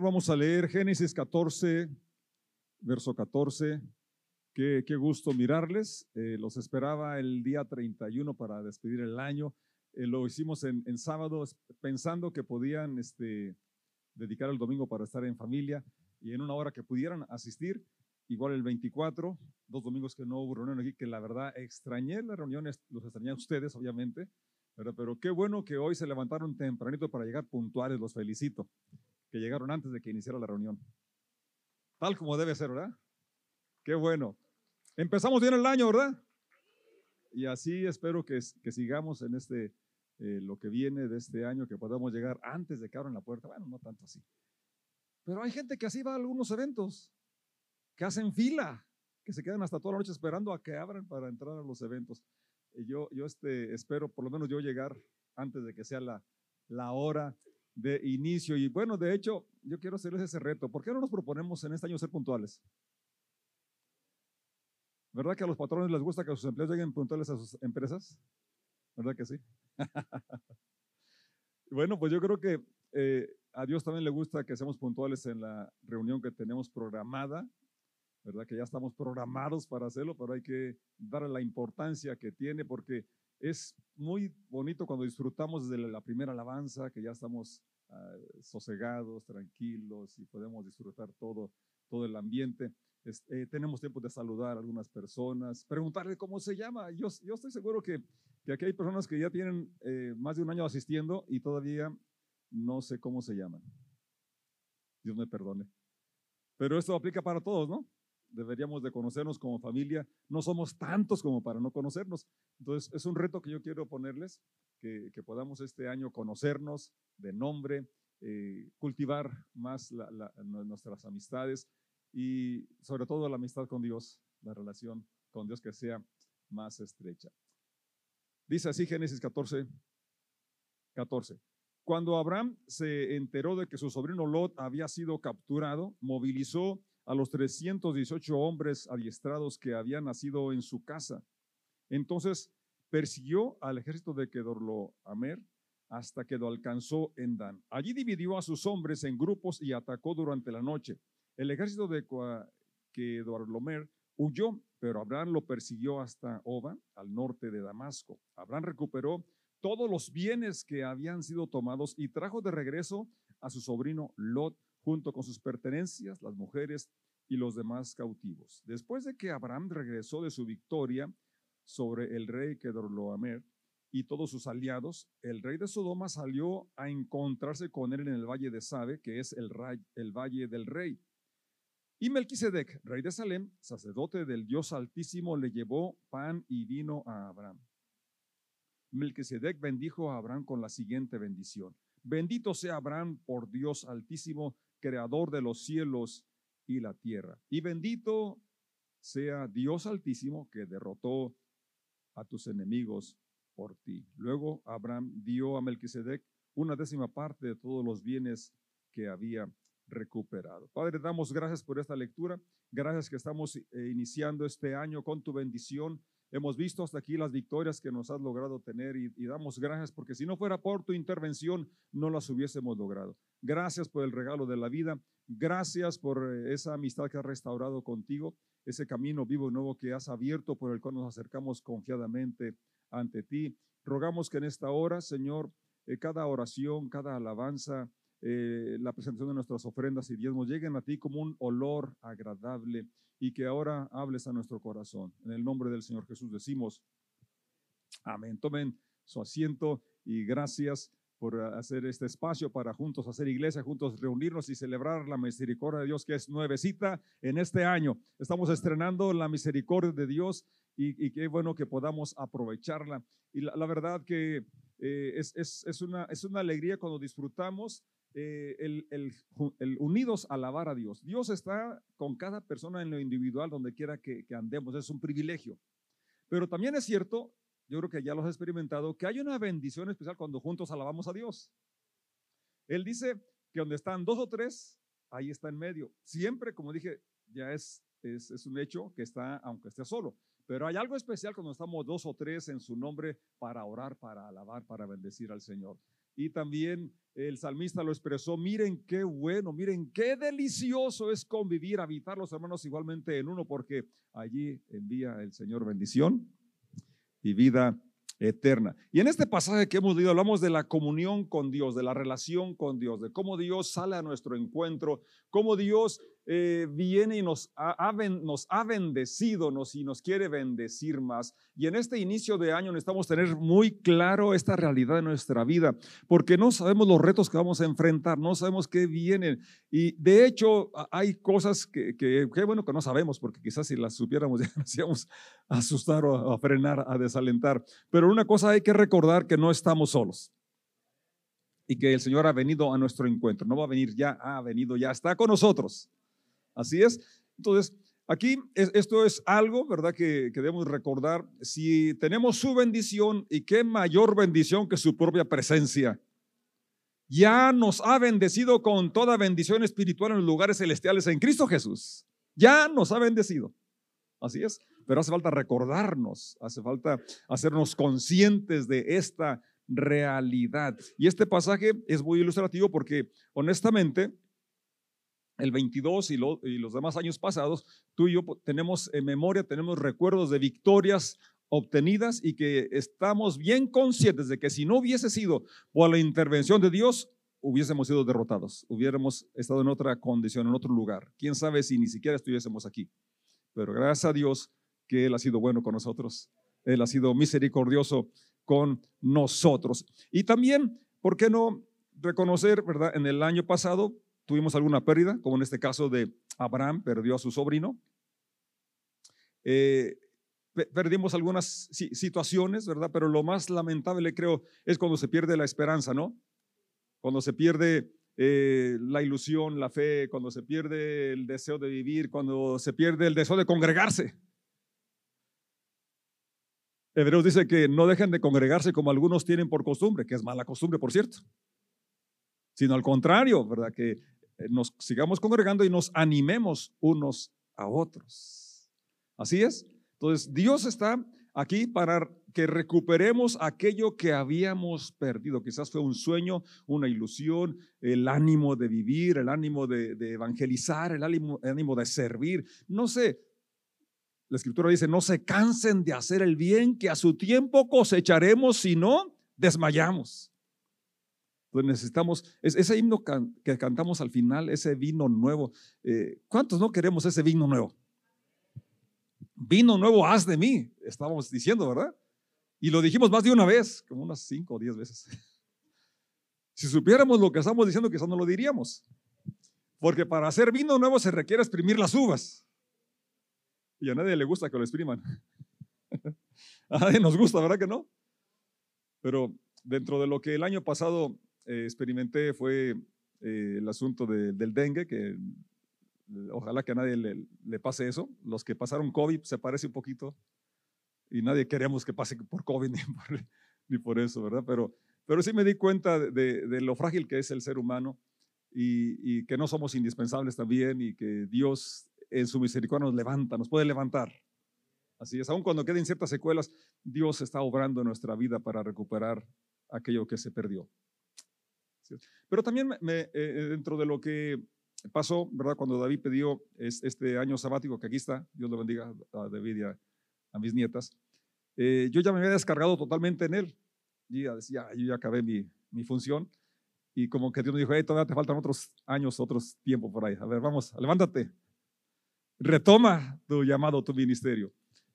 Vamos a leer Génesis 14, verso 14. Qué, qué gusto mirarles. Eh, los esperaba el día 31 para despedir el año. Eh, lo hicimos en, en, sábado pensando que podían este, dedicar el domingo para estar en familia y en una hora que pudieran asistir. Igual el 24, dos domingos que no hubo reunión aquí, que la verdad extrañé las reuniones, los extrañé a ustedes, obviamente, pero qué bueno que hoy se levantaron tempranito para llegar puntuales, los felicito, que llegaron antes de que iniciara la reunión. Tal como debe ser, ¿verdad? Qué bueno. Empezamos bien el año, ¿verdad? Y así espero que, sigamos en este, eh, lo que viene de este año, que podamos llegar antes de que abran la puerta. Bueno, no tanto así. Pero hay gente que así va a algunos eventos, que hacen fila, que se quedan hasta toda la noche esperando a que abran para entrar a los eventos. Y yo, yo este, espero por lo menos yo llegar antes de que sea la, la hora de inicio. Y bueno, de hecho, yo quiero hacerles ese reto. ¿Por qué no nos proponemos en este año ser puntuales? ¿Verdad que a los patrones les gusta que sus empleados lleguen puntuales a sus empresas? ¿Verdad que sí? bueno, pues yo creo que eh, a Dios también le gusta que seamos puntuales en la reunión que tenemos programada, ¿verdad? Que ya estamos programados para hacerlo, pero hay que darle la importancia que tiene porque es muy bonito cuando disfrutamos desde la primera alabanza, que ya estamos ah, sosegados, tranquilos y podemos disfrutar todo, todo el ambiente. Eh, tenemos tiempo de saludar a algunas personas, preguntarle cómo se llama. Yo, yo estoy seguro que, que aquí hay personas que ya tienen eh, más de un año asistiendo y todavía no sé cómo se llaman. Dios me perdone. Pero esto aplica para todos, ¿no? Deberíamos de conocernos como familia. No somos tantos como para no conocernos. Entonces, es un reto que yo quiero ponerles, que, que podamos este año conocernos de nombre, eh, cultivar más nuestras amistades y sobre todo la amistad con Dios, la relación con Dios que sea más estrecha. Dice así Génesis 14, 14. Cuando Abraham se enteró de que su sobrino Lot había sido capturado, movilizó a los 318 hombres adiestrados que habían nacido en su casa. Entonces persiguió al ejército de Kedorloamer hasta que lo alcanzó en Dan. Allí dividió a sus hombres en grupos y atacó durante la noche. El ejército de Kedorloamer huyó, pero Abraham lo persiguió hasta Oba, al norte de Damasco. Abraham recuperó todos los bienes que habían sido tomados y trajo de regreso a su sobrino Lot junto con sus pertenencias, las mujeres y los demás cautivos. Después de que Abraham regresó de su victoria sobre el rey Kedorloamer y todos sus aliados, el rey de Sodoma salió a encontrarse con él en el valle de Sabe, que es el, el valle del rey. Y Melquisedec, rey de Salem, sacerdote del Dios Altísimo, le llevó pan y vino a Abraham. Melquisedec bendijo a Abraham con la siguiente bendición. Bendito sea Abraham por Dios Altísimo, creador de los cielos y la tierra. Y bendito sea Dios Altísimo que derrotó a tus enemigos por ti. Luego Abraham dio a Melquisedec una décima parte de todos los bienes que había recuperado. Padre, damos gracias por esta lectura. Gracias que estamos eh, iniciando este año con tu bendición. Hemos visto hasta aquí las victorias que nos has logrado tener y, damos gracias porque si no fuera por tu intervención no las hubiésemos logrado. Gracias por el regalo de la vida. Gracias por eh, esa amistad que has restaurado contigo, ese camino vivo y nuevo que has abierto por el cual nos acercamos confiadamente ante ti. Rogamos que en esta hora, Señor, eh, cada oración, cada alabanza, eh, la presentación de nuestras ofrendas y diezmos lleguen a ti como un olor agradable y que ahora hables a nuestro corazón. En el nombre del Señor Jesús decimos, amén. Tomen su asiento y gracias por hacer este espacio para juntos hacer iglesia, juntos reunirnos y celebrar la misericordia de Dios que es nuevecita en este año. Estamos estrenando la misericordia de Dios y, qué bueno que podamos aprovecharla. Y la, verdad que eh, es, es, es, una, es una alegría cuando disfrutamos eh, el, unidos alabar a Dios. Dios está con cada persona en lo individual, donde quiera que, que andemos, es un privilegio. Pero también es cierto, yo creo que ya lo has experimentado, que hay una bendición especial cuando juntos alabamos a Dios. Él dice que donde están dos o tres, ahí está en medio. Siempre, como dije, ya es, es, es un hecho que está, aunque esté solo. Pero hay algo especial cuando estamos dos o tres en su nombre para orar, para alabar, para bendecir al Señor. Y también el salmista lo expresó, miren qué bueno, miren qué delicioso es convivir, habitar los hermanos igualmente en uno, porque allí envía el Señor bendición y vida eterna. Y en este pasaje que hemos leído hablamos de la comunión con Dios, de la relación con Dios, de cómo Dios sale a nuestro encuentro, cómo Dios eh, viene y nos ha, nos ha bendecido nos, y nos quiere bendecir más. Y en este inicio de año necesitamos tener muy claro esta realidad de nuestra vida, porque no sabemos los retos que vamos a enfrentar, no sabemos qué vienen. Y de hecho hay cosas que, que, bueno que no sabemos, porque quizás si las supiéramos ya nos íbamos a asustar o a frenar, a desalentar. Pero una cosa hay que recordar que no estamos solos y que el Señor ha venido a nuestro encuentro. No va a venir ya, ha venido ya, está con nosotros. Así es. Entonces, aquí esto es algo, ¿verdad? Que, debemos recordar. Si tenemos su bendición y qué mayor bendición que su propia presencia. Ya nos ha bendecido con toda bendición espiritual en los lugares celestiales en Cristo Jesús. Ya nos ha bendecido. Así es. Pero hace falta recordarnos, hace falta hacernos conscientes de esta realidad. Y este pasaje es muy ilustrativo porque honestamente el 22 y, los demás años pasados, tú y yo tenemos en memoria, tenemos recuerdos de victorias obtenidas y que estamos bien conscientes de que si no hubiese sido por la intervención de Dios, hubiésemos sido derrotados, hubiéramos estado en otra condición, en otro lugar. Quién sabe si ni siquiera estuviésemos aquí. Pero gracias a Dios que Él ha sido bueno con nosotros. Él ha sido misericordioso con nosotros. Y también, ¿por qué no reconocer, verdad? En el año pasado tuvimos alguna pérdida, como en este caso de Abraham, perdió a su sobrino. Eh, perdimos algunas situaciones, ¿verdad? Pero lo más lamentable creo es cuando se pierde la esperanza, ¿no? Cuando se pierde eh, la ilusión, la fe, cuando se pierde el deseo de vivir, cuando se pierde el deseo de congregarse. Hebreos dice que no dejen de congregarse como algunos tienen por costumbre, que es mala costumbre, por cierto, sino al contrario, ¿verdad? Que nos sigamos congregando y nos animemos unos a otros. Así es. Entonces, Dios está aquí para que recuperemos aquello que habíamos perdido. Quizás fue un sueño, una ilusión, el ánimo de vivir, el ánimo de, evangelizar, el ánimo, el ánimo de servir. No sé, la escritura dice, no se cansen de hacer el bien, que a su tiempo cosecharemos si no desmayamos. Pues necesitamos ese himno que cantamos al final, ese vino nuevo. Eh, ¿Cuántos no queremos ese vino nuevo? Vino nuevo, haz de mí, estábamos diciendo, ¿verdad? Y lo dijimos más de una vez, como unas cinco o diez veces. Si supiéramos lo que estamos diciendo, quizás no lo diríamos. Porque para hacer vino nuevo se requiere exprimir las uvas. Y a nadie le gusta que lo expriman. A nadie nos gusta, ¿verdad que no? Pero dentro de lo que el año pasado eh, experimenté fue eh, el asunto del dengue, que eh, ojalá que a nadie le, pase eso. Los que pasaron COVID se parece un poquito y nadie queremos que pase por COVID ni por, eso, ¿verdad? Pero, pero sí me di cuenta de, lo frágil que es el ser humano y, y, que no somos indispensables también y que Dios en su misericordia nos levanta, nos puede levantar. Así es, aun cuando queden ciertas secuelas, Dios está obrando en nuestra vida para recuperar aquello que se perdió. Pero también me, eh, dentro de lo que pasó, ¿verdad? Cuando David pidió este año sabático, que aquí está, Dios lo bendiga a David y a, mis nietas, eh, yo ya me había descargado totalmente en él. Y ya decía, yo ya acabé mi, mi función. Y como que Dios me dijo, hey, todavía te faltan otros años, otros tiempos por ahí. A ver, vamos, levántate. Retoma tu llamado, tu ministerio.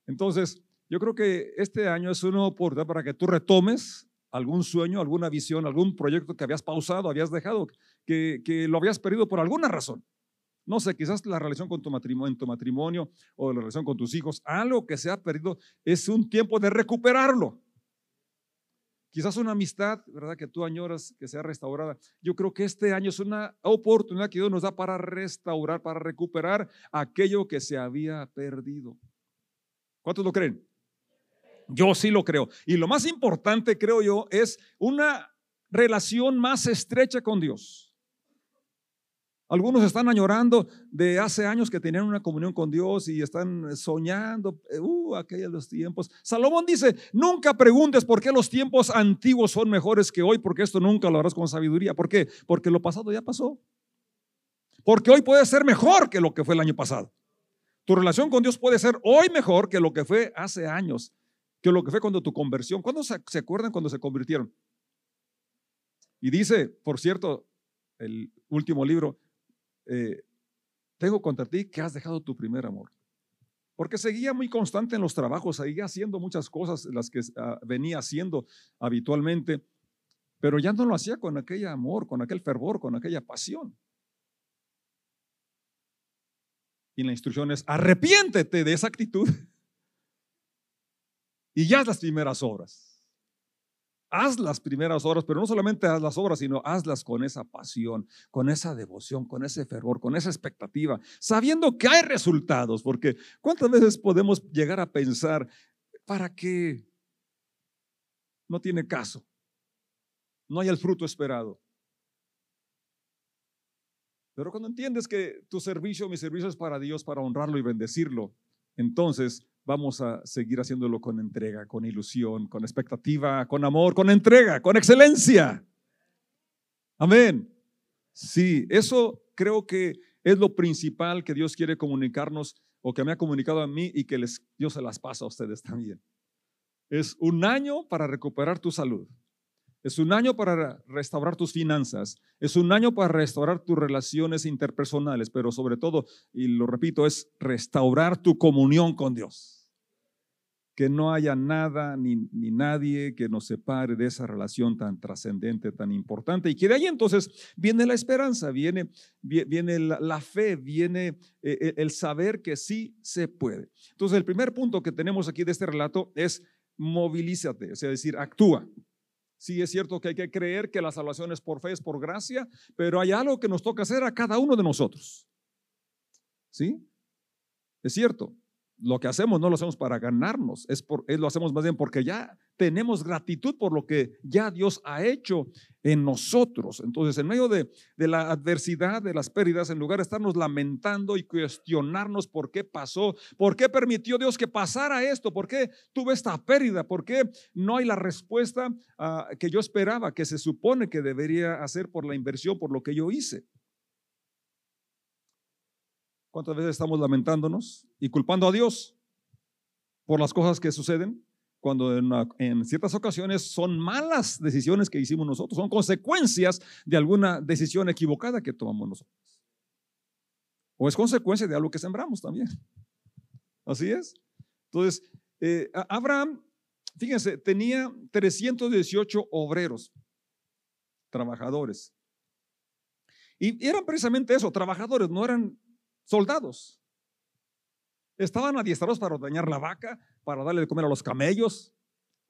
Entonces, yo creo que este año es una oportunidad para que tú retomes algún sueño, alguna visión, algún proyecto que habías pausado, habías dejado, que, que lo habías perdido por alguna razón. No sé, quizás la relación con tu matrimonio, en tu matrimonio o la relación con tus hijos, algo que se ha perdido, es un tiempo de recuperarlo. Quizás una amistad, ¿verdad? Que tú añoras que sea restaurada. Yo creo que este año es una oportunidad que Dios nos da para restaurar, para recuperar aquello que se había perdido. ¿Cuántos lo creen? Yo sí lo creo. Y lo más importante, creo yo, es una relación más estrecha con Dios. Algunos están añorando de hace años que tenían una comunión con Dios y están soñando, uh, aquellos tiempos. Salomón dice, nunca preguntes por qué los tiempos antiguos son mejores que hoy, porque esto nunca lo harás con sabiduría. ¿Por qué? Porque lo pasado ya pasó. Porque hoy puede ser mejor que lo que fue el año pasado. Tu relación con Dios puede ser hoy mejor que lo que fue hace años, que lo que fue cuando tu conversión. ¿Cuándo se, acuerdan cuando se convirtieron? Y dice, por cierto, el último libro, eh, tengo contra ti que has dejado tu primer amor. Porque seguía muy constante en los trabajos, seguía haciendo muchas cosas, las que ah, venía haciendo habitualmente, pero ya no lo hacía con aquel amor, con aquel fervor, con aquella pasión. Y la instrucción es, arrepiéntete de esa actitud y ya las primeras obras haz las primeras horas, pero no solamente haz las obras, sino hazlas con esa pasión, con esa devoción, con ese fervor, con esa expectativa, sabiendo que hay resultados, porque ¿cuántas veces podemos llegar a pensar, ¿para qué? No tiene caso, no hay el fruto esperado. Pero cuando entiendes que tu servicio, mi servicio es para Dios, para honrarlo y bendecirlo, entonces vamos a seguir haciéndolo con entrega, con ilusión, con expectativa, con amor, con entrega, con excelencia. Amén. Sí, eso creo que es lo principal que Dios quiere comunicarnos o que me ha comunicado a mí y que les, Dios se las pasa a ustedes también. Es un año para recuperar tu salud. Es un año para restaurar tus finanzas. Es un año para restaurar tus relaciones interpersonales, pero sobre todo, y lo repito, es restaurar tu comunión con Dios. Que no haya nada ni, nadie que nos separe de esa relación tan trascendente, tan importante. Y que de ahí entonces viene la esperanza, viene, viene la, fe, viene eh, eh, el saber que sí se puede. Entonces, el primer punto que tenemos aquí de este relato es movilízate, sea, decir, actúa. Sí, es cierto que hay que creer que la salvación es por fe, es por gracia, pero hay algo que nos toca hacer a cada uno de nosotros. ¿Sí? Es cierto lo que hacemos no lo hacemos para ganarnos, es, por, lo hacemos más bien porque ya tenemos gratitud por lo que ya Dios ha hecho en nosotros. Entonces, en medio de, la adversidad, de las pérdidas, en lugar de estarnos lamentando y cuestionarnos por qué pasó, por qué permitió Dios que pasara esto, por qué tuve esta pérdida, por qué no hay la respuesta ah, que yo esperaba, que se supone que debería hacer por la inversión, por lo que yo hice. ¿Cuántas veces estamos lamentándonos y culpando a Dios por las cosas que suceden? Cuando en, ciertas ocasiones son malas decisiones que hicimos nosotros, son consecuencias de alguna decisión equivocada que tomamos nosotros. O es consecuencia de algo que sembramos también. Así es. Entonces, eh, Abraham, fíjense, tenía 318 obreros, trabajadores. Y eran precisamente eso, trabajadores, no eran soldados. Estaban adiestrados para ordeñar la vaca, para darle de comer a los camellos.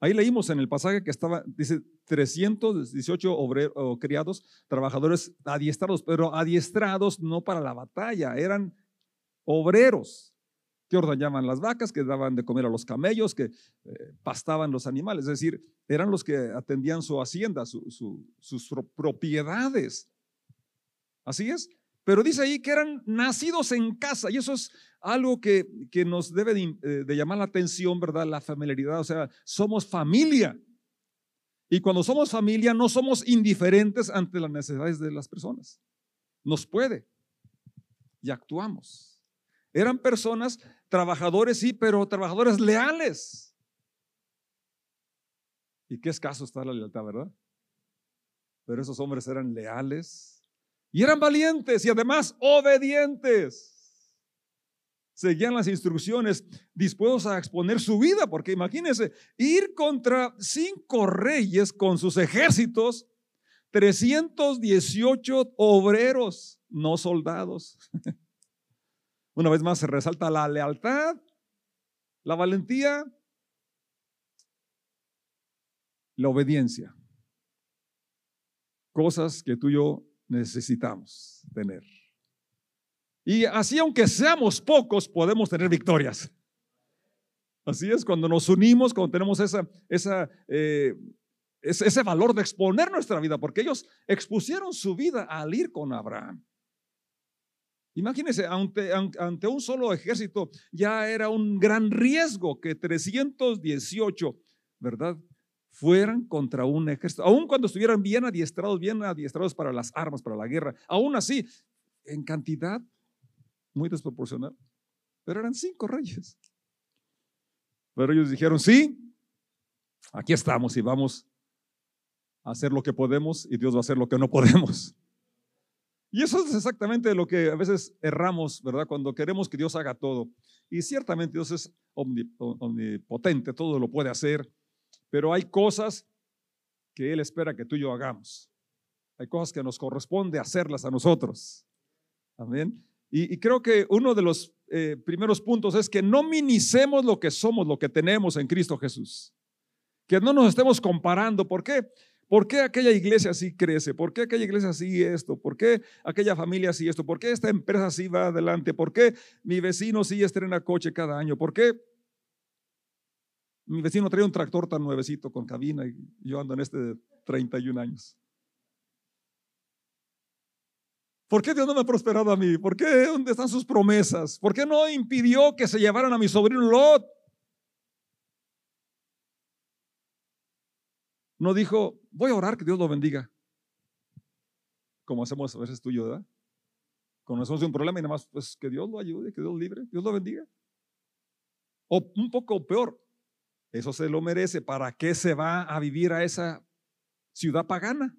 Ahí leímos en el pasaje que estaba, dice, 318 obreros, criados, trabajadores adiestrados, pero adiestrados no para la batalla, eran obreros que ordeñaban las vacas, que daban de comer a los camellos, que eh, pastaban los animales, es decir, eran los que atendían su hacienda, sus propiedades. Así es. Pero dice ahí que eran nacidos en casa y eso es algo que, que nos debe eh, de, llamar la atención, ¿verdad? La familiaridad, o sea, somos familia. Y cuando somos familia no somos indiferentes ante las necesidades de las personas. Nos puede. Y actuamos. Eran personas, trabajadores, sí, pero trabajadores leales. Y qué escaso está la lealtad, ¿verdad? Pero esos hombres eran leales, y eran valientes y además obedientes. Seguían las instrucciones, dispuestos a exponer su vida, porque imagínense, ir contra cinco reyes con sus ejércitos, 318 obreros, no soldados. Una vez más se resalta la lealtad, la valentía, la obediencia. Cosas que tú y yo necesitamos tener. Y así, aunque seamos pocos, podemos tener victorias. Así es, cuando nos unimos, cuando tenemos esa, esa, eh, ese, valor de exponer nuestra vida, porque ellos expusieron su vida al ir con Abraham. Imagínense, ante, ante, un solo ejército ya era un gran riesgo que 318, ¿verdad? Fueran contra un ejército, aun cuando estuvieran bien adiestrados, bien adiestrados para las armas, para la guerra, aún así, en cantidad muy desproporcional. Pero eran cinco reyes. Pero ellos dijeron, sí, aquí estamos y vamos a hacer lo que podemos y Dios va a hacer lo que no podemos. Y eso es exactamente lo que a veces erramos, ¿verdad? Cuando queremos que Dios haga todo. Y ciertamente Dios es omnipotente, todo lo puede hacer, pero hay cosas que Él espera que tú y yo hagamos. Hay cosas que nos corresponde hacerlas a nosotros. Amén. Y, creo que uno de los eh, primeros puntos es que no minicemos lo que somos, lo que tenemos en Cristo Jesús. Que no nos estemos comparando. ¿Por qué? ¿Por qué aquella iglesia así crece? ¿Por qué aquella iglesia así esto? ¿Por qué aquella familia así esto? ¿Por qué esta empresa así va adelante? ¿Por qué mi vecino sí estrena coche cada año? ¿Por qué mi vecino trae un tractor tan nuevecito con cabina y yo ando en este de 31 años? ¿Por qué Dios no me ha prosperado a mí? ¿Por qué dónde están sus promesas? ¿Por qué no impidió que se llevaran a mi sobrino Lot? No dijo, voy a orar que Dios lo bendiga. Como hacemos a veces tú y yo, ¿verdad? Conocemos un problema y nada más, pues que Dios lo ayude, que Dios libre, Dios lo bendiga. O un poco peor, eso se lo merece. ¿Para qué se va a vivir a esa ciudad pagana,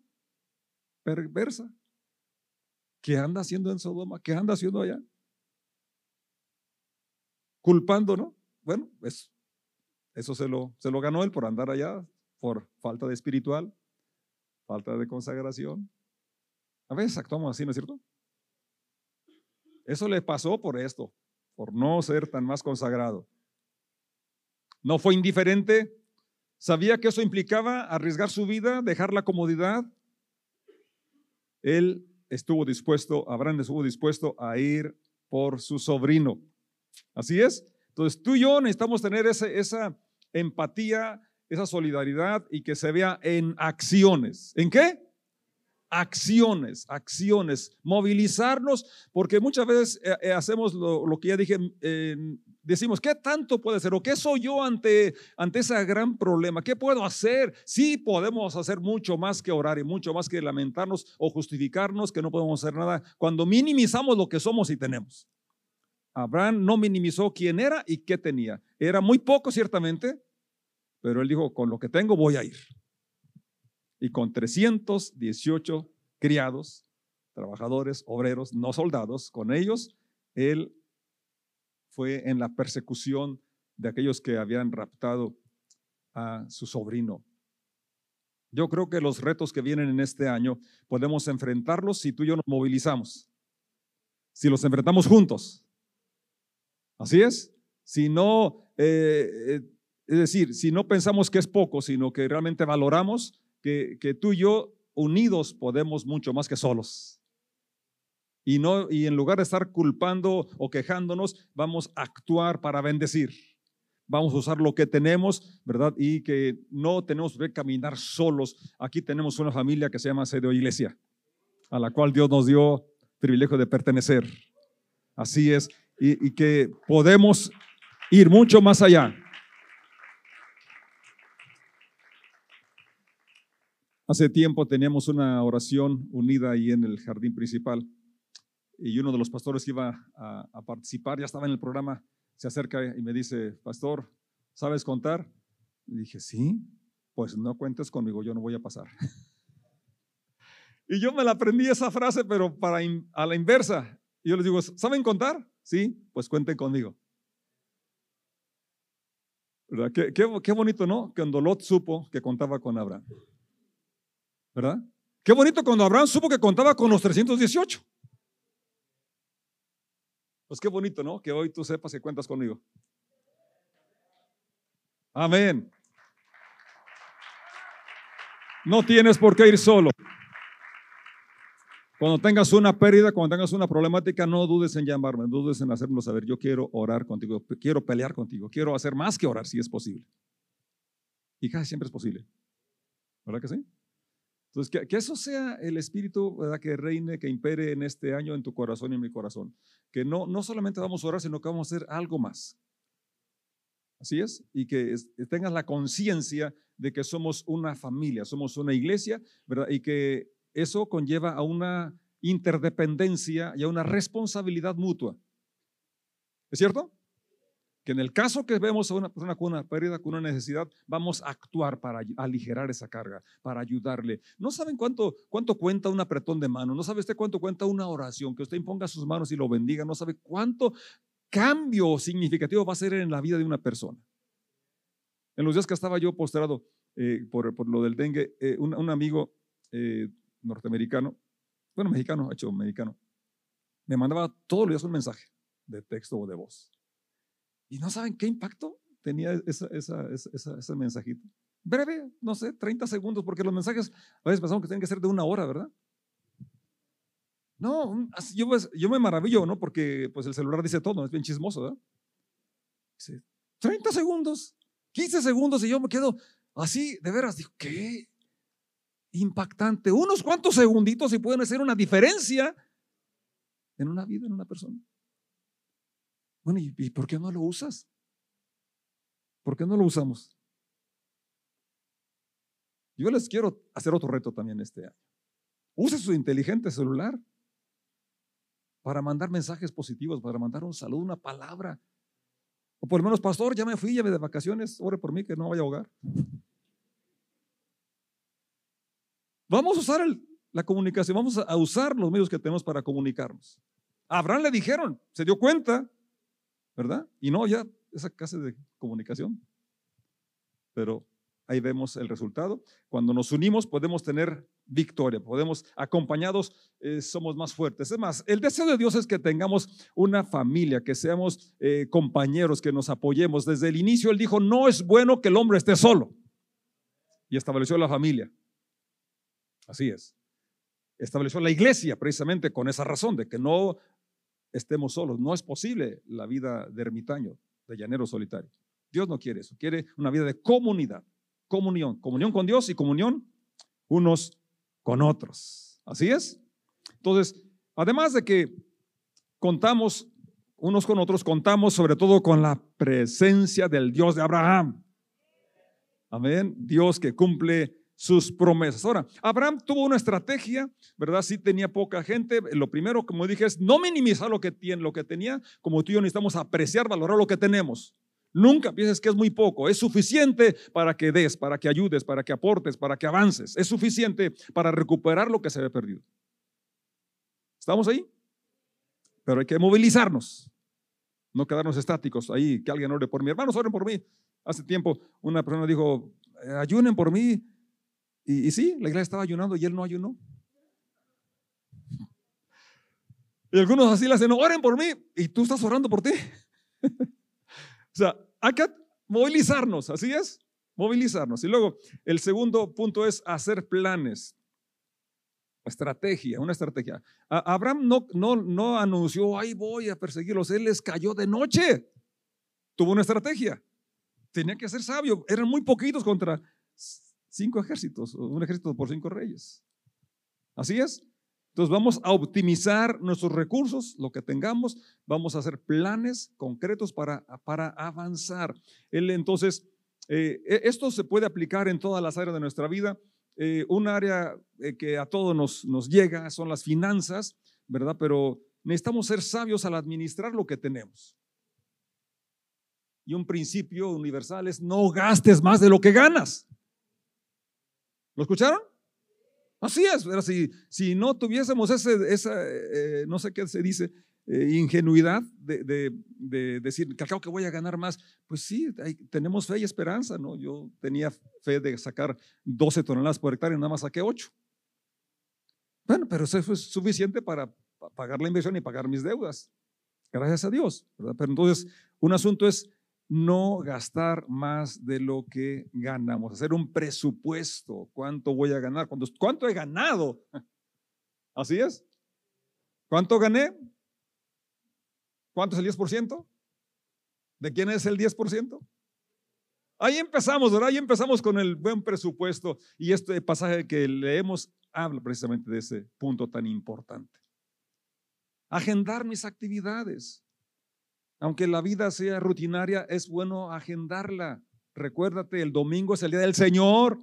perversa? ¿Qué anda haciendo en Sodoma? ¿Qué anda haciendo allá? Culpando, ¿no? Bueno, pues eso se lo, se lo ganó él por andar allá, por falta de espiritual, falta de consagración. A veces actuamos así, ¿no es cierto? Eso le pasó por esto, por no ser tan más consagrado. No fue indiferente, sabía que eso implicaba arriesgar su vida, dejar la comodidad. Él estuvo dispuesto, Abraham estuvo dispuesto a ir por su sobrino. Así es. Entonces tú y yo necesitamos tener esa empatía esa solidaridad y que se vea en acciones. ¿En qué? Acciones, acciones, movilizarnos, porque muchas veces eh, eh, hacemos lo, que ya dije, decimos, ¿qué tanto puede ser? ¿O qué soy yo ante, ante ese gran problema? ¿Qué puedo hacer? Sí podemos hacer mucho más que orar y mucho más que lamentarnos o justificarnos que no podemos hacer nada cuando minimizamos lo que somos y tenemos. Abraham no minimizó quién era y qué tenía. Era muy poco, ciertamente, pero él dijo, con lo que tengo voy a ir. Y con 318 criados, trabajadores, obreros, no soldados, con ellos, él fue en la persecución de aquellos que habían raptado a su sobrino. Yo creo que los retos que vienen en este año podemos enfrentarlos si tú y yo nos movilizamos, si los enfrentamos juntos. Así es. Si no eh, eh, es decir, si no pensamos que es poco, sino que realmente valoramos que, tú y yo unidos podemos mucho más que solos. Y, no, y en lugar de estar culpando o quejándonos, vamos a actuar para bendecir. Vamos a usar lo que tenemos, ¿verdad? Y que no tenemos que caminar solos. Aquí tenemos una familia que se llama Sedeo Iglesia, a la cual Dios nos dio privilegio de pertenecer. Así es. y que podemos ir mucho más allá. Hace tiempo teníamos una oración unida ahí en el jardín principal y uno de los pastores iba a, participar, ya estaba en el programa, se acerca y me dice, pastor, ¿sabes contar? Y dije, sí, pues no cuentes conmigo, yo no voy a pasar. y yo me la aprendí esa frase, pero para a la inversa. Y yo les digo, ¿saben contar? Sí, pues cuenten conmigo. ¿Verdad? Qué, qué, qué bonito, ¿no? Cuando Lot supo que contaba con Abraham. ¿verdad? Qué bonito cuando Abraham supo que contaba con los 318. Pues qué bonito, ¿no? Que hoy tú sepas que cuentas conmigo. Amén. No tienes por qué ir solo. Cuando tengas una pérdida, cuando tengas una problemática, no dudes en llamarme, no dudes en hacérmelo saber. Yo quiero orar contigo, quiero pelear contigo, quiero hacer más que orar si es posible. Y casi siempre es posible. ¿Verdad que sí? Entonces, que, que, eso sea el espíritu ¿verdad? que reine, que impere en este año en tu corazón y en mi corazón. Que no, no solamente vamos a orar, sino que vamos a hacer algo más. Así es. Y que tengas la conciencia de que somos una familia, somos una iglesia, ¿verdad? Y que eso conlleva a una interdependencia y a una responsabilidad mutua. ¿Es cierto? Que en el caso que vemos a una persona con una pérdida, con una necesidad, vamos a actuar para aligerar esa carga, para ayudarle. No saben cuánto, cuánto cuenta un apretón de mano, no sabe usted cuánto cuenta una oración, que usted imponga sus manos y lo bendiga, no sabe cuánto cambio significativo va a ser en la vida de una persona. En los días que estaba yo postrado eh, por, por, lo del dengue, eh, un, amigo eh, norteamericano, bueno, mexicano, hecho mexicano, me mandaba todos los días un mensaje de texto o de voz. Y no saben qué impacto tenía ese mensajito. Breve, no sé, 30 segundos, porque los mensajes a veces pensamos que tienen que ser de una hora, ¿verdad? No, yo, pues, yo me maravillo, ¿no? Porque pues el celular dice todo, es bien chismoso, ¿verdad? Dice, 30 segundos, 15 segundos y yo me quedo así, de veras, digo, qué impactante. Unos cuantos segunditos y pueden hacer una diferencia en una vida, en una persona. Bueno, ¿y, por qué no lo usas? ¿Por qué no lo usamos? Yo les quiero hacer otro reto también este año. Use su inteligente celular para mandar mensajes positivos, para mandar un saludo, una palabra. O por lo menos, pastor, ya me fui, ya de vacaciones, ore por mí que no vaya a ahogar. Vamos a usar la comunicación, vamos a usar los medios que tenemos para comunicarnos. A Abraham le dijeron, se dio cuenta, ¿verdad? Y no ya esa clase de comunicación. Pero ahí vemos el resultado. Cuando nos unimos podemos tener victoria, podemos, acompañados, eh, somos más fuertes. Es más, el deseo de Dios es que tengamos una familia, que seamos eh, compañeros, que nos apoyemos. Desde el inicio Él dijo, no es bueno que el hombre esté solo. Y estableció la familia. Así es. Estableció la iglesia precisamente con esa razón, de que no estemos solos. No es posible la vida de ermitaño, de llanero solitario. Dios no quiere eso, quiere una vida de comunidad, comunión, comunión con Dios y comunión unos con otros. Así es. Entonces, además de que contamos unos con otros, contamos sobre todo con la presencia del Dios de Abraham. Amén. Dios que cumple sus promesas. Ahora, Abraham tuvo una estrategia, ¿verdad? Sí tenía poca gente. Lo primero, como dije, es no minimizar lo que tiene, lo que tenía. Como tú y yo necesitamos apreciar, valorar lo que tenemos. Nunca pienses que es muy poco. Es suficiente para que des, para que ayudes, para que aportes, para que avances. Es suficiente para recuperar lo que se había perdido. ¿Estamos ahí? Pero hay que movilizarnos. No quedarnos estáticos ahí, que alguien ore por mí. Hermanos, oren por mí. Hace tiempo una persona dijo, eh, ayunen por mí y, sí, la iglesia estaba ayunando y él no ayunó. Y algunos así le hacen, oren por mí y tú estás orando por ti. o sea, hay que movilizarnos, así es, movilizarnos. Y luego, el segundo punto es hacer planes. Estrategia, una estrategia. Abraham no, no, no anunció, ahí voy a perseguirlos, él les cayó de noche. Tuvo una estrategia. Tenía que ser sabio, eran muy poquitos contra cinco ejércitos, un ejército por cinco reyes. Así es. Entonces vamos a optimizar nuestros recursos, lo que tengamos, vamos a hacer planes concretos para, para avanzar. Él, entonces, eh, e, esto se puede aplicar en todas las áreas de nuestra vida. Eh, un área eh, que a todos nos, nos llega son las finanzas, ¿verdad? Pero necesitamos ser sabios al administrar lo que tenemos. Y un principio universal es no gastes más de lo que ganas. ¿Lo escucharon? Así es, pero si, si no tuviésemos ese, esa, eh, no sé qué se dice, eh, ingenuidad de, de, decir, que que voy a ganar más, pues sí, tenemos fe y esperanza, ¿no? Yo tenía fe de sacar 12 toneladas por hectárea nada más saqué 8. Bueno, pero eso fue suficiente para pagar la inversión y pagar mis deudas. Gracias a Dios. Pero entonces, un asunto es no gastar más de lo que ganamos, hacer un presupuesto, cuánto voy a ganar, cuánto, he ganado. Así es. ¿Cuánto gané? ¿Cuánto es el 10%? ¿De quién es el 10%? Ahí empezamos, ¿verdad? Ahí empezamos con el buen presupuesto y este pasaje que leemos habla precisamente de ese punto tan importante. Agendar mis actividades. Aunque la vida sea rutinaria, es bueno agendarla. Recuérdate, el domingo es el día del Señor.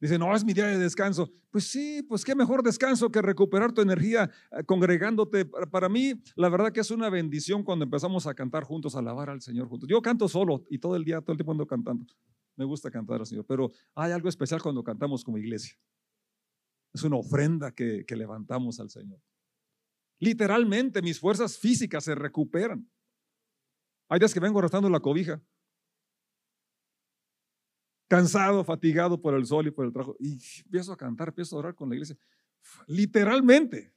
Dice, no, es mi día de descanso. Pues sí, pues qué mejor descanso que recuperar tu energía eh, congregándote. Para mí, la verdad que es una bendición cuando empezamos a cantar juntos, a alabar al Señor juntos. Yo canto solo y todo el día, todo el tiempo ando cantando. Me gusta cantar al Señor, pero hay algo especial cuando cantamos como iglesia. Es una ofrenda que, que levantamos al Señor. Literalmente mis fuerzas físicas se recuperan. Hay días que vengo arrastrando la cobija cansado, fatigado por el sol y por el trabajo. Y empiezo a cantar, empiezo a orar con la iglesia. Literalmente,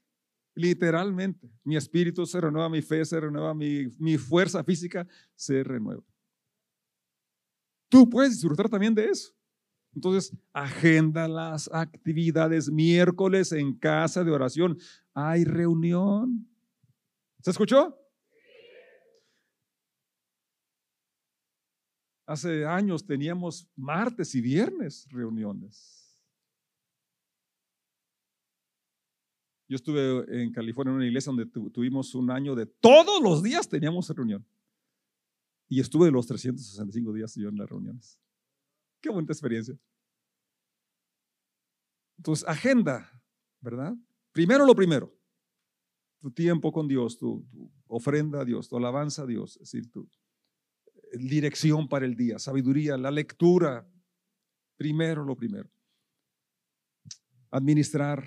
literalmente. Mi espíritu se renueva, mi fe se renueva, mi, mi fuerza física se renueva. Tú puedes disfrutar también de eso. Entonces, agenda las actividades. Miércoles en casa de oración hay reunión. ¿Se escuchó? Hace años teníamos martes y viernes reuniones. Yo estuve en California en una iglesia donde tuvimos un año de todos los días teníamos reunión. Y estuve los 365 días yo en las reuniones. Qué buena experiencia. Entonces, agenda, ¿verdad? Primero lo primero. Tu tiempo con Dios, tu, ofrenda a Dios, tu alabanza a Dios, es decir, tu, dirección para el día, sabiduría, la lectura. Primero lo primero. Administrar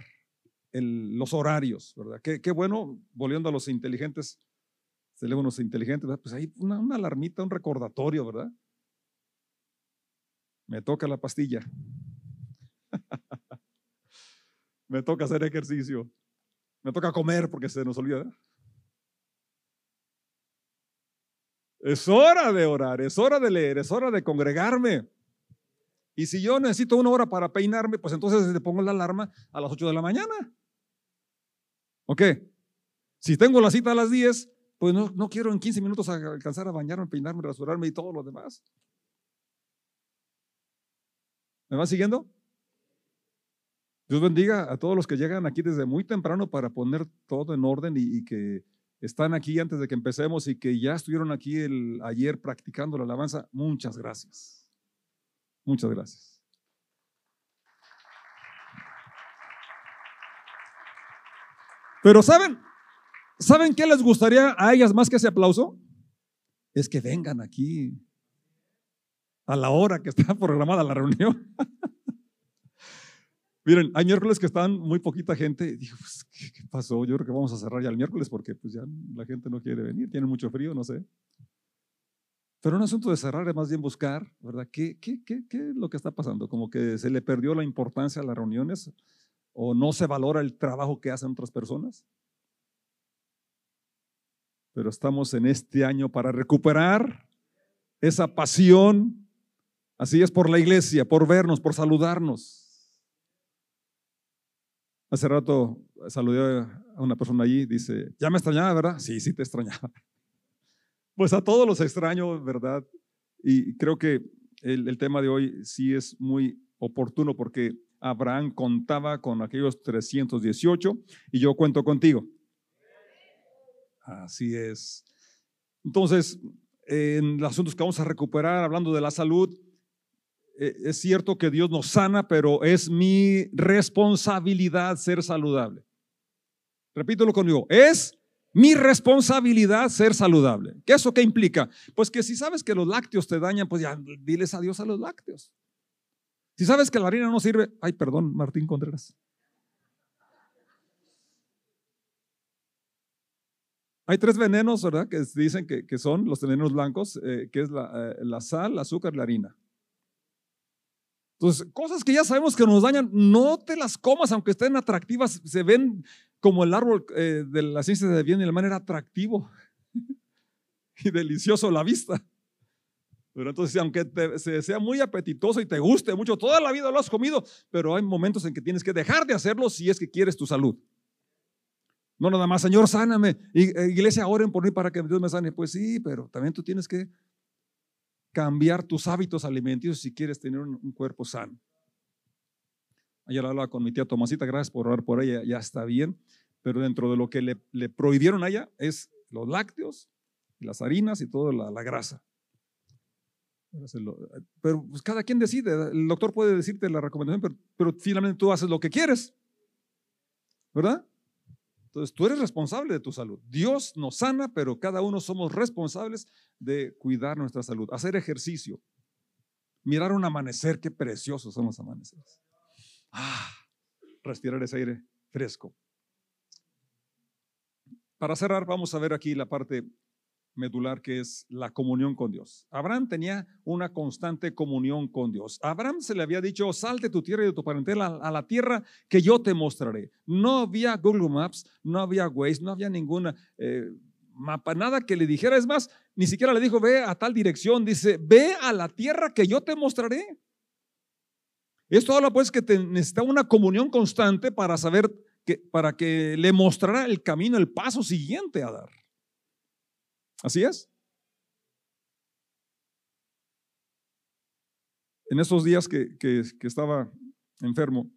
los horarios, ¿verdad? Qué, bueno, volviendo a los inteligentes, unos inteligentes, pues ahí una, una alarmita, un recordatorio, ¿verdad? Me toca la pastilla. Me toca hacer ejercicio. Me toca comer porque se nos olvida. Es hora de orar, es hora de leer, es hora de congregarme. Y si yo necesito una hora para peinarme, pues entonces le pongo la alarma a las 8 de la mañana. ¿Ok? Si tengo la cita a las 10, pues no, no quiero en 15 minutos alcanzar a bañarme, peinarme, rasurarme y todo lo demás. ¿Me va siguiendo? Dios bendiga a todos los que llegan aquí desde muy temprano para poner todo en orden y que están aquí antes de que empecemos y que ya estuvieron aquí el, ayer practicando la alabanza, muchas gracias. Muchas gracias. Pero ¿saben? ¿Saben qué les gustaría a ellas más que ese aplauso? Es que vengan aquí a la hora que está programada la reunión. Miren, hay miércoles que están muy poquita gente. Digo, pues, ¿qué, pasó? Yo creo que vamos a cerrar ya el miércoles porque pues ya la gente no quiere venir, tiene mucho frío, no sé. Pero un asunto de cerrar es más bien buscar, ¿verdad? ¿Qué, qué, qué, qué es lo que está pasando? Como que se le perdió la importancia a las reuniones o no se valora el trabajo que hacen otras personas. Pero estamos en este año para recuperar esa pasión. Así es por la iglesia, por vernos, por saludarnos Hace rato saludé a una persona allí, dice, ya me extrañaba, ¿verdad? Sí, sí te extrañaba. Pues a todos los extraño, ¿verdad? Y creo que el, tema de hoy sí es muy oportuno porque Abraham contaba con aquellos 318 y yo cuento contigo. Así es. Entonces, en los asuntos que vamos a recuperar, hablando de la salud, es cierto que Dios nos sana, pero es mi responsabilidad ser saludable. Repítelo conmigo, es mi responsabilidad ser saludable. ¿Qué eso qué implica? Pues que si sabes que los lácteos te dañan, pues ya diles adiós a los lácteos. Si sabes que la harina no sirve, ay, perdón, Martín Contreras. Hay tres venenos, ¿verdad? Que dicen que, son los venenos blancos, eh, que es la, eh, la sal, el azúcar y la harina. Entonces, cosas que ya sabemos que nos dañan, no te las comas, aunque estén atractivas, se ven como el árbol eh, de la ciencia de bien y el manera atractivo y delicioso la vista. Pero entonces, aunque sea muy apetitoso y te guste mucho, toda la vida lo has comido, pero hay momentos en que tienes que dejar de hacerlo si es que quieres tu salud. No nada más, Señor, sáname. Eh, iglesia, oren por mí para que Dios me sane. Pues sí, pero también tú tienes que cambiar tus hábitos alimenticios si quieres tener un, un cuerpo sano. Ayer hablaba con mi tía Tomasita, gracias por orar por ella, ya está bien, pero dentro de lo que le, le prohibieron a ella es los lácteos, las harinas y toda la, la grasa. Pero pues, cada quien decide, el doctor puede decirte la recomendación, pero, pero finalmente tú haces lo que quieres, ¿verdad? Entonces tú eres responsable de tu salud. Dios nos sana, pero cada uno somos responsables de cuidar nuestra salud, hacer ejercicio, mirar un amanecer, qué preciosos son los amaneceres. Ah, respirar ese aire fresco. Para cerrar, vamos a ver aquí la parte medular que es la comunión con Dios. Abraham tenía una constante comunión con Dios. Abraham se le había dicho, salte de tu tierra y de tu parentela a la tierra que yo te mostraré. No había Google Maps, no había Waze, no había ninguna eh, mapa, nada que le dijera. Es más, ni siquiera le dijo, ve a tal dirección. Dice, ve a la tierra que yo te mostraré. Esto habla pues que necesita una comunión constante para saber que, para que le mostrara el camino, el paso siguiente a dar. ¿Así es? En esos días que, estaba enfermo,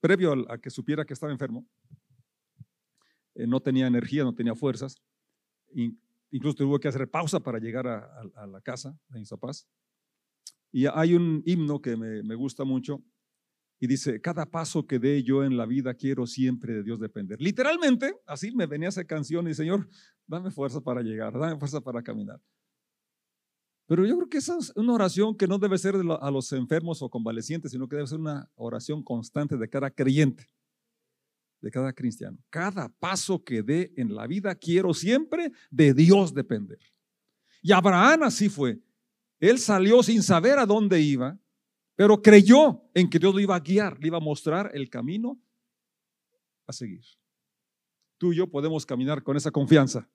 previo a, que supiera que estaba enfermo, eh, no tenía energía, no tenía fuerzas, incluso tuve que hacer pausa para llegar a, la casa de papás. Y hay un himno que me, me gusta mucho, y dice, cada paso que dé yo en la vida quiero siempre de Dios depender. Literalmente, así me venía esa canción y Señor, dame fuerza para llegar, dame fuerza para caminar. Pero yo creo que esa es una oración que no debe ser a los enfermos o convalecientes, sino que debe ser una oración constante de cada creyente, de cada cristiano. Cada paso que dé en la vida quiero siempre de Dios depender. Y Abraham así fue. Él salió sin saber a dónde iba, pero creyó en que Dios lo iba a guiar, le iba a mostrar el camino a seguir. Tú y yo podemos caminar con esa confianza.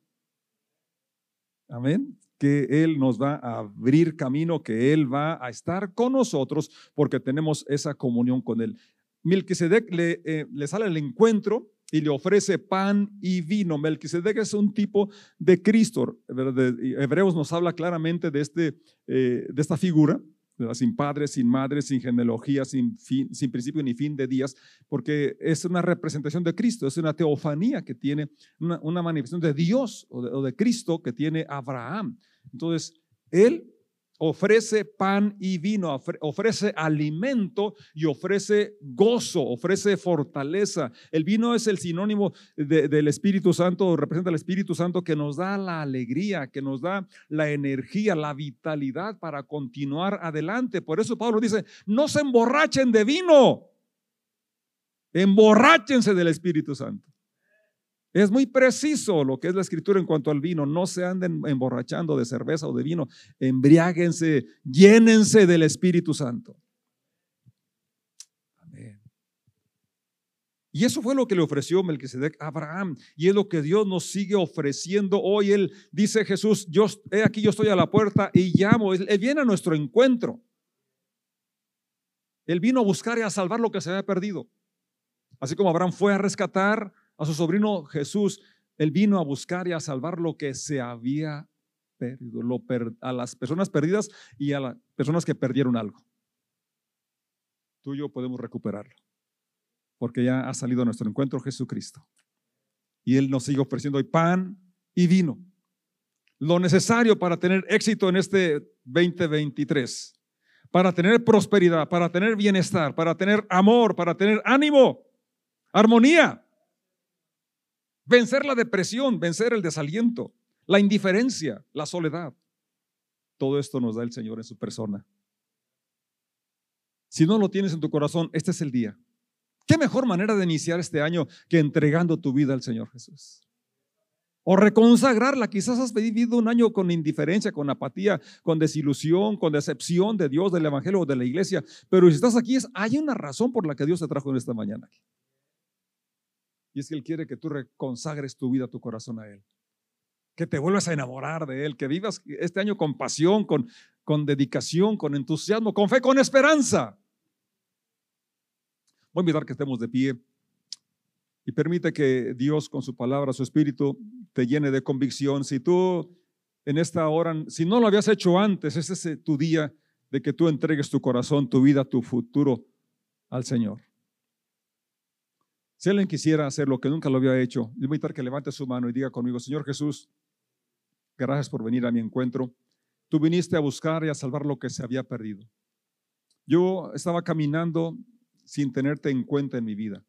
Amén. Que Él nos va a abrir camino, que Él va a estar con nosotros porque tenemos esa comunión con Él. Melquisedec le, eh, le sale al encuentro y le ofrece pan y vino. Melquisedec es un tipo de Cristo. Hebreos nos habla claramente de, este, eh, de esta figura sin padre, sin madre, sin genealogía, sin, sin principio ni fin de días, porque es una representación de Cristo, es una teofanía que tiene, una, manifestación de Dios o de, o de Cristo que tiene Abraham. Entonces, él ofrece pan y vino, ofrece alimento y ofrece gozo, ofrece fortaleza. El vino es el sinónimo del Espíritu Santo, representa el Espíritu Santo que nos da la alegría, que nos da la energía, la vitalidad para continuar adelante. Por eso Pablo dice, no se emborrachen de vino, emborráchense del Espíritu Santo. Es muy preciso lo que es la escritura en cuanto al vino. No se anden emborrachando de cerveza o de vino. Embriáguense, llénense del Espíritu Santo. Amén. Y eso fue lo que le ofreció Melquisedec a Abraham. Y es lo que Dios nos sigue ofreciendo hoy. Él dice Jesús, yo, he aquí yo estoy a la puerta y llamo. Él viene a nuestro encuentro. Él vino a buscar y a salvar lo que se había perdido. Así como Abraham fue a rescatar a su sobrino Jesús, él vino a buscar y a salvar lo que se había perdido, lo a las personas perdidas y a las personas que perdieron algo. Tú y yo podemos recuperarlo, porque ya ha salido a nuestro encuentro Jesucristo. Y Él nos sigue ofreciendo hoy pan y vino. Lo necesario para tener éxito en este 2023, para tener prosperidad, para tener bienestar, para tener amor, para tener ánimo, armonía. Vencer la depresión, vencer el desaliento, la indiferencia, la soledad. Todo esto nos da el Señor en su persona. Si no lo tienes en tu corazón, este es el día. ¿Qué mejor manera de iniciar este año que entregando tu vida al Señor Jesús? O reconsagrarla. Quizás has vivido un año con indiferencia, con apatía, con desilusión, con decepción de Dios, del Evangelio o de la iglesia. Pero si estás aquí, hay una razón por la que Dios te trajo en esta mañana. Y es que Él quiere que tú reconsagres tu vida, tu corazón a Él. Que te vuelvas a enamorar de Él, que vivas este año con pasión, con, con dedicación, con entusiasmo, con fe, con esperanza. Voy a invitar que estemos de pie y permite que Dios con su palabra, su espíritu, te llene de convicción. Si tú en esta hora, si no lo habías hecho antes, este es tu día de que tú entregues tu corazón, tu vida, tu futuro al Señor. Si alguien quisiera hacer lo que nunca lo había hecho, le invitar que levante su mano y diga conmigo, Señor Jesús, gracias por venir a mi encuentro. Tú viniste a buscar y a salvar lo que se había perdido. Yo estaba caminando sin tenerte en cuenta en mi vida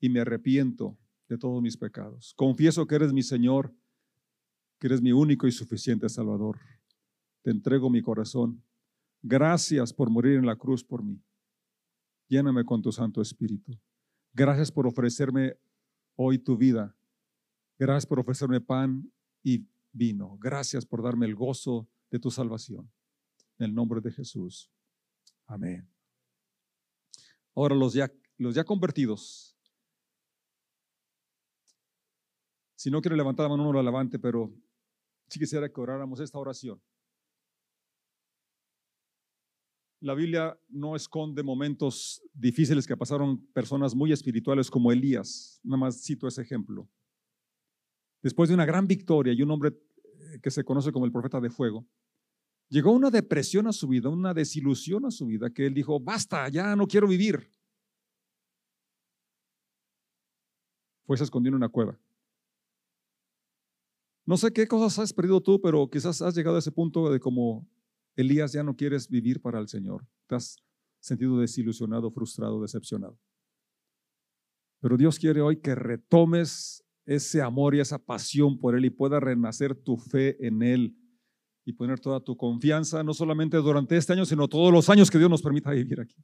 y me arrepiento de todos mis pecados. Confieso que eres mi Señor, que eres mi único y suficiente Salvador. Te entrego mi corazón. Gracias por morir en la cruz por mí. Lléname con tu Santo Espíritu. Gracias por ofrecerme hoy tu vida. Gracias por ofrecerme pan y vino. Gracias por darme el gozo de tu salvación. En el nombre de Jesús. Amén. Ahora los ya, los ya convertidos. Si no quiere levantar la mano, no la levante, pero sí quisiera que oráramos esta oración. La Biblia no esconde momentos difíciles que pasaron personas muy espirituales como Elías. Nada más cito ese ejemplo. Después de una gran victoria y un hombre eh, que se conoce como el profeta de fuego, llegó una depresión a su vida, una desilusión a su vida, que él dijo, basta, ya no quiero vivir. Fue se escondió en una cueva. No sé qué cosas has perdido tú, pero quizás has llegado a ese punto de como Elías ya no quieres vivir para el Señor. Te has sentido desilusionado, frustrado, decepcionado. Pero Dios quiere hoy que retomes ese amor y esa pasión por Él y pueda renacer tu fe en Él y poner toda tu confianza, no solamente durante este año, sino todos los años que Dios nos permita vivir aquí.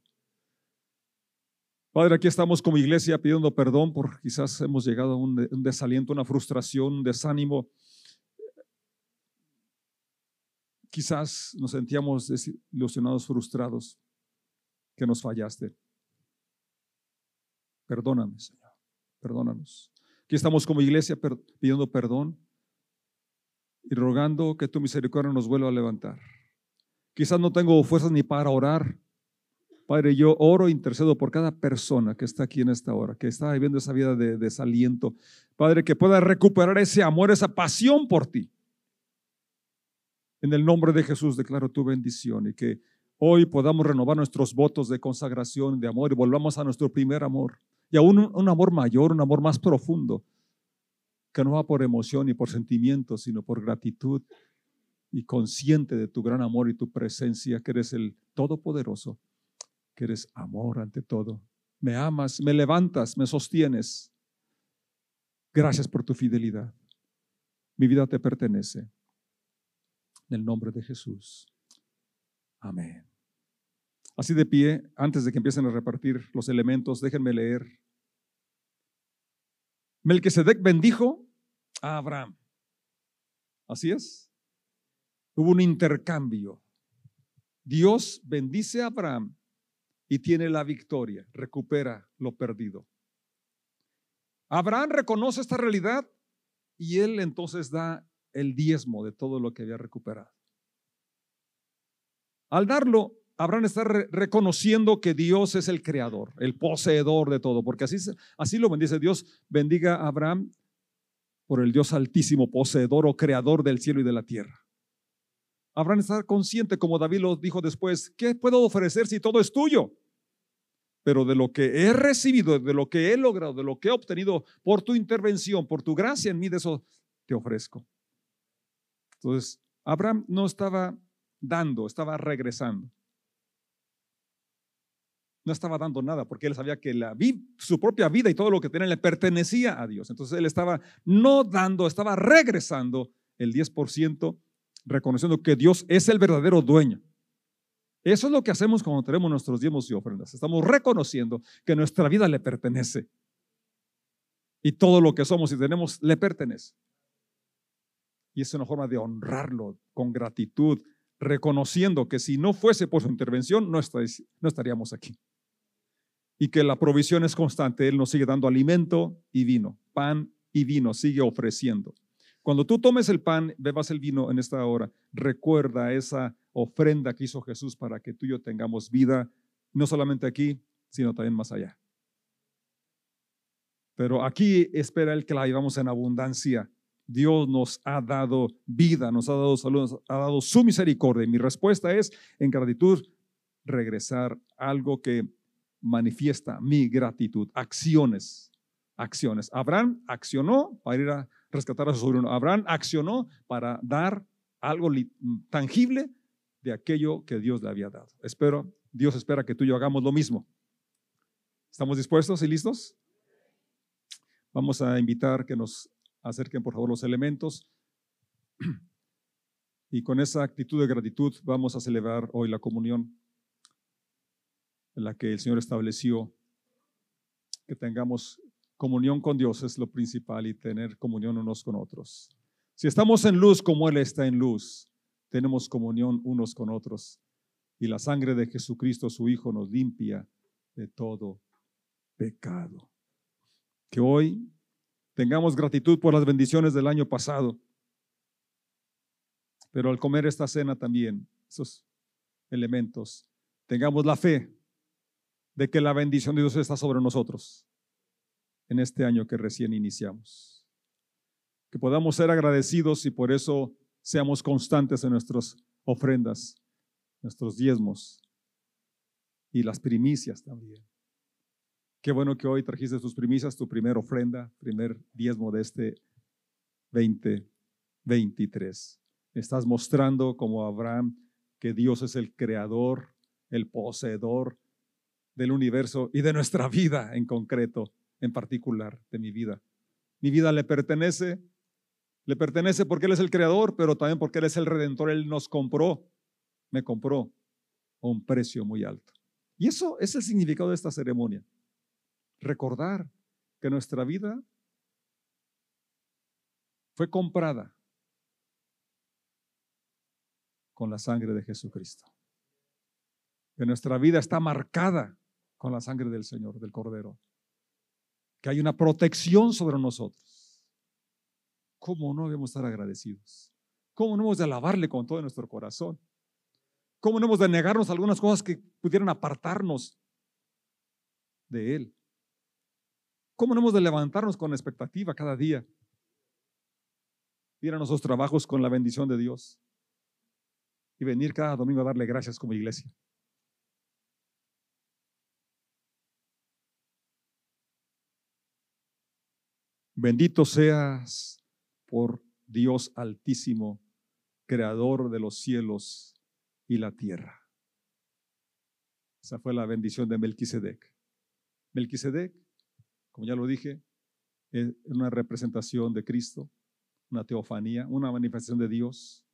Padre, aquí estamos como iglesia pidiendo perdón por quizás hemos llegado a un, desaliento, una frustración, un desánimo Quizás nos sentíamos desilusionados, frustrados, que nos fallaste. Perdóname, Señor. Perdónanos. Aquí estamos como iglesia pidiendo perdón y rogando que tu misericordia nos vuelva a levantar. Quizás no tengo fuerzas ni para orar. Padre, yo oro e intercedo por cada persona que está aquí en esta hora, que está viviendo esa vida de desaliento. Padre, que pueda recuperar ese amor, esa pasión por ti. En el nombre de Jesús declaro tu bendición y que hoy podamos renovar nuestros votos de consagración, de amor y volvamos a nuestro primer amor. Y aún un, amor mayor, un amor más profundo, que no va por emoción y por sentimiento, sino por gratitud y consciente de tu gran amor y tu presencia, que eres el Todopoderoso, que eres amor ante todo. Me amas, me levantas, me sostienes. Gracias por tu fidelidad. Mi vida te pertenece. En el nombre de Jesús. Amén. Así de pie, antes de que empiecen a repartir los elementos, déjenme leer. Melquisedec bendijo a Abraham. Así es. Hubo un intercambio. Dios bendice a Abraham y tiene la victoria, recupera lo perdido. Abraham reconoce esta realidad y él entonces da el diezmo de todo lo que había recuperado. Al darlo, Abraham está reconociendo que Dios es el creador, el poseedor de todo, porque así, así lo bendice Dios. Bendiga a Abraham por el Dios altísimo, poseedor o creador del cielo y de la tierra. Abraham está consciente, como David lo dijo después, ¿qué puedo ofrecer si todo es tuyo? Pero de lo que he recibido, de lo que he logrado, de lo que he obtenido por tu intervención, por tu gracia en mí, de eso te ofrezco. Entonces, Abraham no estaba dando, estaba regresando. No estaba dando nada porque él sabía que la, su propia vida y todo lo que tenía le pertenecía a Dios. Entonces él estaba no dando, estaba regresando el 10%, reconociendo que Dios es el verdadero dueño. Eso es lo que hacemos cuando tenemos nuestros diezmos y ofrendas. Estamos reconociendo que nuestra vida le pertenece. Y todo lo que somos y tenemos le pertenece. Y es una forma de honrarlo con gratitud, reconociendo que si no fuese por su intervención, no, estaríamos aquí. Y que la provisión es constante. Él nos sigue dando alimento y vino, pan y vino, sigue ofreciendo. Cuando tú tomes el pan, bebas el vino en esta hora, recuerda esa ofrenda que hizo Jesús para que tú y yo tengamos vida, no solamente aquí, sino también más allá. Pero aquí espera Él que la llevamos en abundancia Dios nos ha dado vida, nos ha dado salud, nos ha dado su misericordia. Y mi respuesta es, en gratitud, regresar algo que manifiesta mi gratitud, acciones, acciones. Abraham accionó para ir a rescatar a su sobrino. Abraham accionó para dar algo tangible de aquello que Dios le había dado. Espero, Dios espera que tú y yo hagamos lo mismo. ¿Estamos dispuestos y listos? Vamos a invitar que nos acerquen por favor los elementos. Y con esa actitud de gratitud vamos a celebrar hoy la comunión en la que el Señor estableció que tengamos comunión con Dios es lo principal y tener comunión unos con otros. Si estamos en luz como Él está en luz, tenemos comunión unos con otros. Y la sangre de Jesucristo, su Hijo, nos limpia de todo pecado. Que hoy tengamos gratitud por las bendiciones del año pasado. Pero al comer esta cena también, esos elementos, tengamos la fe de que la bendición de Dios está sobre nosotros en este año que recién iniciamos. Que podamos ser agradecidos y por eso seamos constantes en nuestras ofrendas, nuestros diezmos y las primicias también. Qué bueno que hoy trajiste tus primicias, tu primera ofrenda, primer diezmo de este 2023. Estás mostrando como Abraham que Dios es el creador, el poseedor del universo y de nuestra vida en concreto, en particular, de mi vida. Mi vida le pertenece, le pertenece porque Él es el creador, pero también porque Él es el redentor. Él nos compró, me compró a un precio muy alto. Y eso es el significado de esta ceremonia recordar que nuestra vida fue comprada con la sangre de Jesucristo. Que nuestra vida está marcada con la sangre del Señor, del Cordero. Que hay una protección sobre nosotros. ¿Cómo no debemos estar agradecidos? ¿Cómo no hemos de alabarle con todo nuestro corazón? ¿Cómo no hemos de negarnos algunas cosas que pudieran apartarnos de Él? ¿Cómo no hemos de levantarnos con expectativa cada día? Ir a nuestros trabajos con la bendición de Dios y venir cada domingo a darle gracias como iglesia. Bendito seas por Dios altísimo, creador de los cielos y la tierra. Esa fue la bendición de Melquisedec. Melquisedec como ya lo dije, es una representación de Cristo, una teofanía, una manifestación de Dios.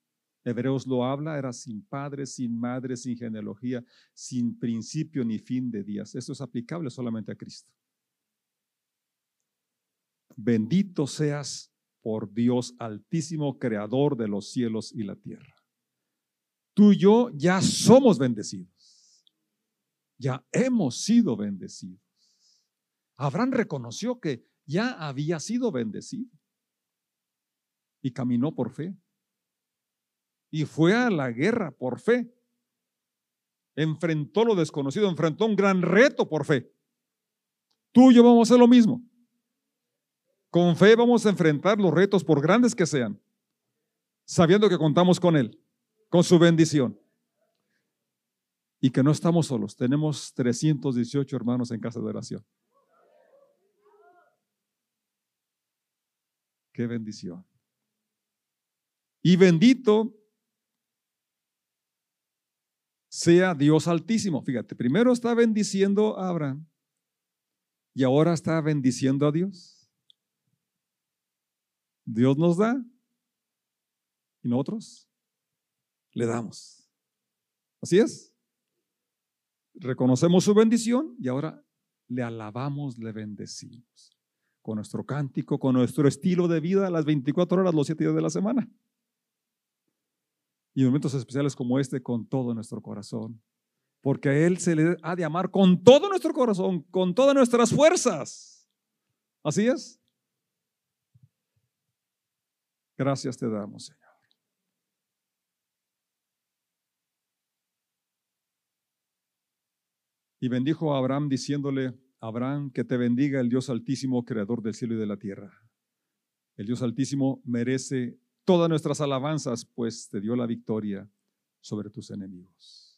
Hebreos lo habla, era sin padre, sin madre, sin genealogía, sin principio ni fin de días. Esto es aplicable solamente a Cristo. Bendito seas por Dios altísimo, creador de los cielos y la tierra. Tú y yo ya somos bendecidos. Ya hemos sido bendecidos. Abraham reconoció que ya había sido bendecido y caminó por fe. Y fue a la guerra por fe. Enfrentó lo desconocido, enfrentó un gran reto por fe. Tú y yo vamos a hacer lo mismo. Con fe vamos a enfrentar los retos por grandes que sean, sabiendo que contamos con Él, con su bendición. Y que no estamos solos. Tenemos 318 hermanos en casa de oración. Qué bendición. Y bendito sea Dios altísimo. Fíjate, primero está bendiciendo a Abraham y ahora está bendiciendo a Dios. Dios nos da y nosotros le damos. Así es. Reconocemos su bendición y ahora le alabamos, le bendecimos con nuestro cántico, con nuestro estilo de vida las 24 horas, los 7 días de la semana. Y en momentos especiales como este, con todo nuestro corazón. Porque a Él se le ha de amar con todo nuestro corazón, con todas nuestras fuerzas. Así es. Gracias te damos, Señor. Y bendijo a Abraham diciéndole, Abraham, que te bendiga el Dios altísimo, creador del cielo y de la tierra. El Dios Altísimo merece todas nuestras alabanzas, pues te dio la victoria sobre tus enemigos.